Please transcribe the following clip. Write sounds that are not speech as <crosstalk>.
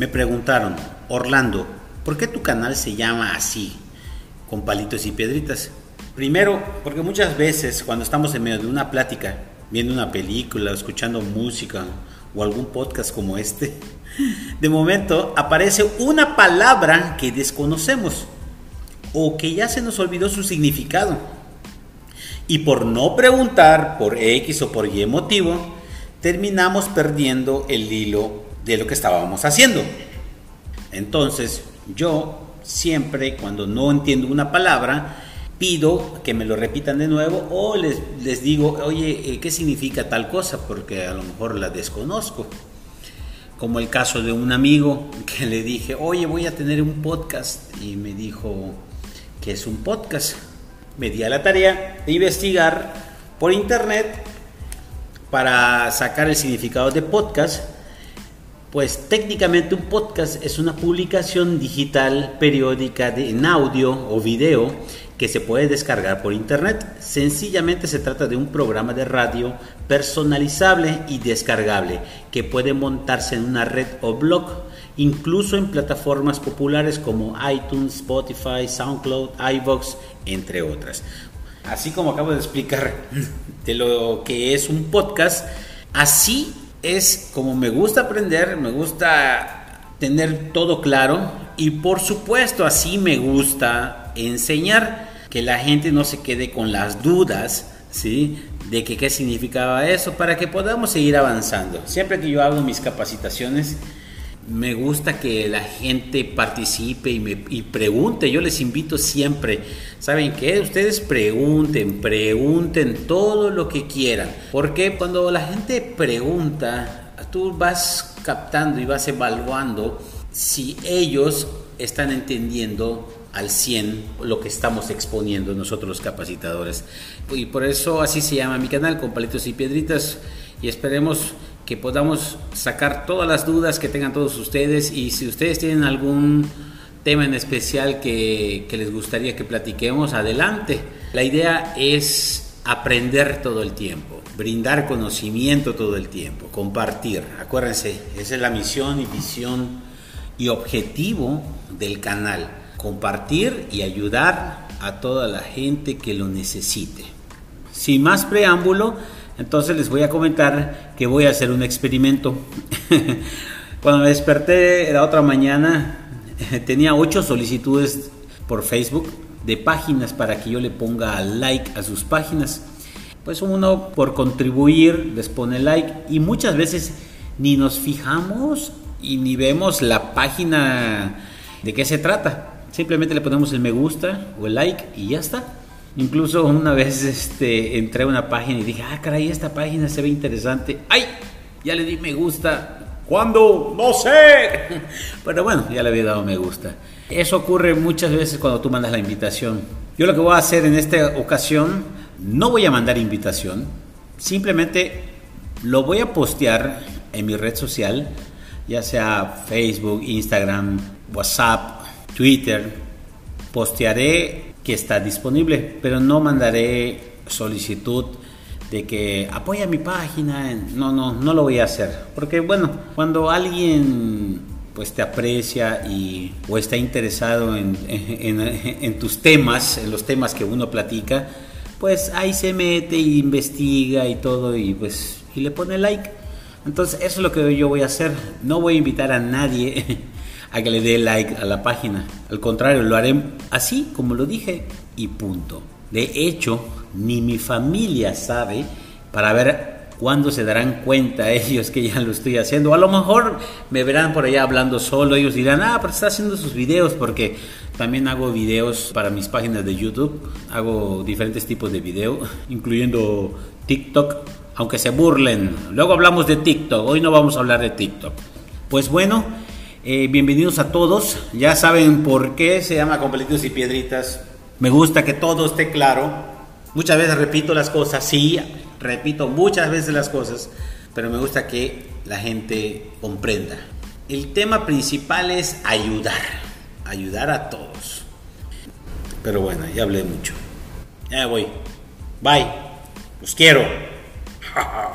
Me preguntaron, Orlando, ¿por qué tu canal se llama así, con palitos y piedritas? Primero, porque muchas veces cuando estamos en medio de una plática, viendo una película, escuchando música o algún podcast como este, <laughs> de momento aparece una palabra que desconocemos o que ya se nos olvidó su significado. Y por no preguntar por X o por Y motivo, terminamos perdiendo el hilo de lo que estábamos haciendo. Entonces, yo siempre cuando no entiendo una palabra, pido que me lo repitan de nuevo o les, les digo, oye, eh, ¿qué significa tal cosa? Porque a lo mejor la desconozco. Como el caso de un amigo que le dije, oye, voy a tener un podcast. Y me dijo, ¿qué es un podcast? Me di a la tarea de investigar por internet para sacar el significado de podcast pues técnicamente un podcast es una publicación digital periódica de, en audio o video que se puede descargar por internet. Sencillamente se trata de un programa de radio personalizable y descargable que puede montarse en una red o blog, incluso en plataformas populares como iTunes, Spotify, SoundCloud, iVoox, entre otras. Así como acabo de explicar <laughs> de lo que es un podcast, así es como me gusta aprender, me gusta tener todo claro y por supuesto así me gusta enseñar que la gente no se quede con las dudas, ¿sí? De que qué significaba eso para que podamos seguir avanzando. Siempre que yo hago mis capacitaciones, me gusta que la gente participe y, me, pregunte. Yo les invito siempre, ¿saben qué? Ustedes pregunten, pregunten todo lo que quieran. Porque cuando la gente pregunta, tú vas captando y vas evaluando si ellos están entendiendo al 100 lo que estamos exponiendo nosotros los capacitadores. Y por eso así se llama mi canal, con palitos y piedritas. Y esperemos que podamos sacar todas las dudas que tengan todos ustedes y si ustedes tienen algún tema en especial que, les gustaría que platiquemos, adelante. La idea es aprender todo el tiempo, brindar conocimiento todo el tiempo, compartir. Acuérdense, esa es la misión y visión y objetivo del canal, compartir y ayudar a toda la gente que lo necesite. Sin más preámbulo, entonces les voy a comentar que voy a hacer un experimento. <laughs> Cuando me desperté la otra mañana, <laughs> tenía ocho solicitudes por Facebook de páginas para que yo le ponga like a sus páginas. Pues uno por contribuir les pone like y muchas veces ni nos fijamos y ni vemos la página de qué se trata. Simplemente le ponemos el me gusta o el like y ya está. Incluso una vez este, entré a una página y dije, ah, caray, esta página se ve interesante. ¡Ay! Ya le di me gusta. ¿Cuándo? No sé. <laughs> Pero bueno, ya le había dado me gusta. Eso ocurre muchas veces cuando tú mandas la invitación. Yo lo que voy a hacer en esta ocasión, no voy a mandar invitación. Simplemente lo voy a postear en mi red social, ya sea Facebook, Instagram, WhatsApp, Twitter. Postearé que está disponible, pero no mandaré solicitud de que apoya mi página, no, no, no lo voy a hacer, porque bueno, cuando alguien pues te aprecia y o está interesado en, en, tus temas, en los temas que uno platica, pues ahí se mete y investiga y todo y pues y le pone like. Entonces eso es lo que yo voy a hacer. No voy a invitar a nadie <laughs> a que le dé like a la página. Al contrario, lo haré así como lo dije y punto. De hecho, ni mi familia sabe para ver cuándo se darán cuenta <laughs> ellos que ya lo estoy haciendo. A lo mejor me verán por allá hablando solo, ellos dirán, ah, pero está haciendo sus videos porque también hago videos para mis páginas de YouTube, hago diferentes tipos de videos, <laughs> incluyendo TikTok, aunque se burlen. Luego hablamos de TikTok, hoy no vamos a hablar de TikTok. Pues bueno, eh, bienvenidos a todos. Ya saben por qué se llama Completitos y Piedritas. Me gusta que todo esté claro. Muchas veces repito las cosas, sí, repito muchas veces las cosas, pero me gusta que la gente comprenda. El tema principal es ayudar, ayudar a todos. Pero bueno, ya hablé mucho. Ya voy. Bye. Los quiero. <laughs>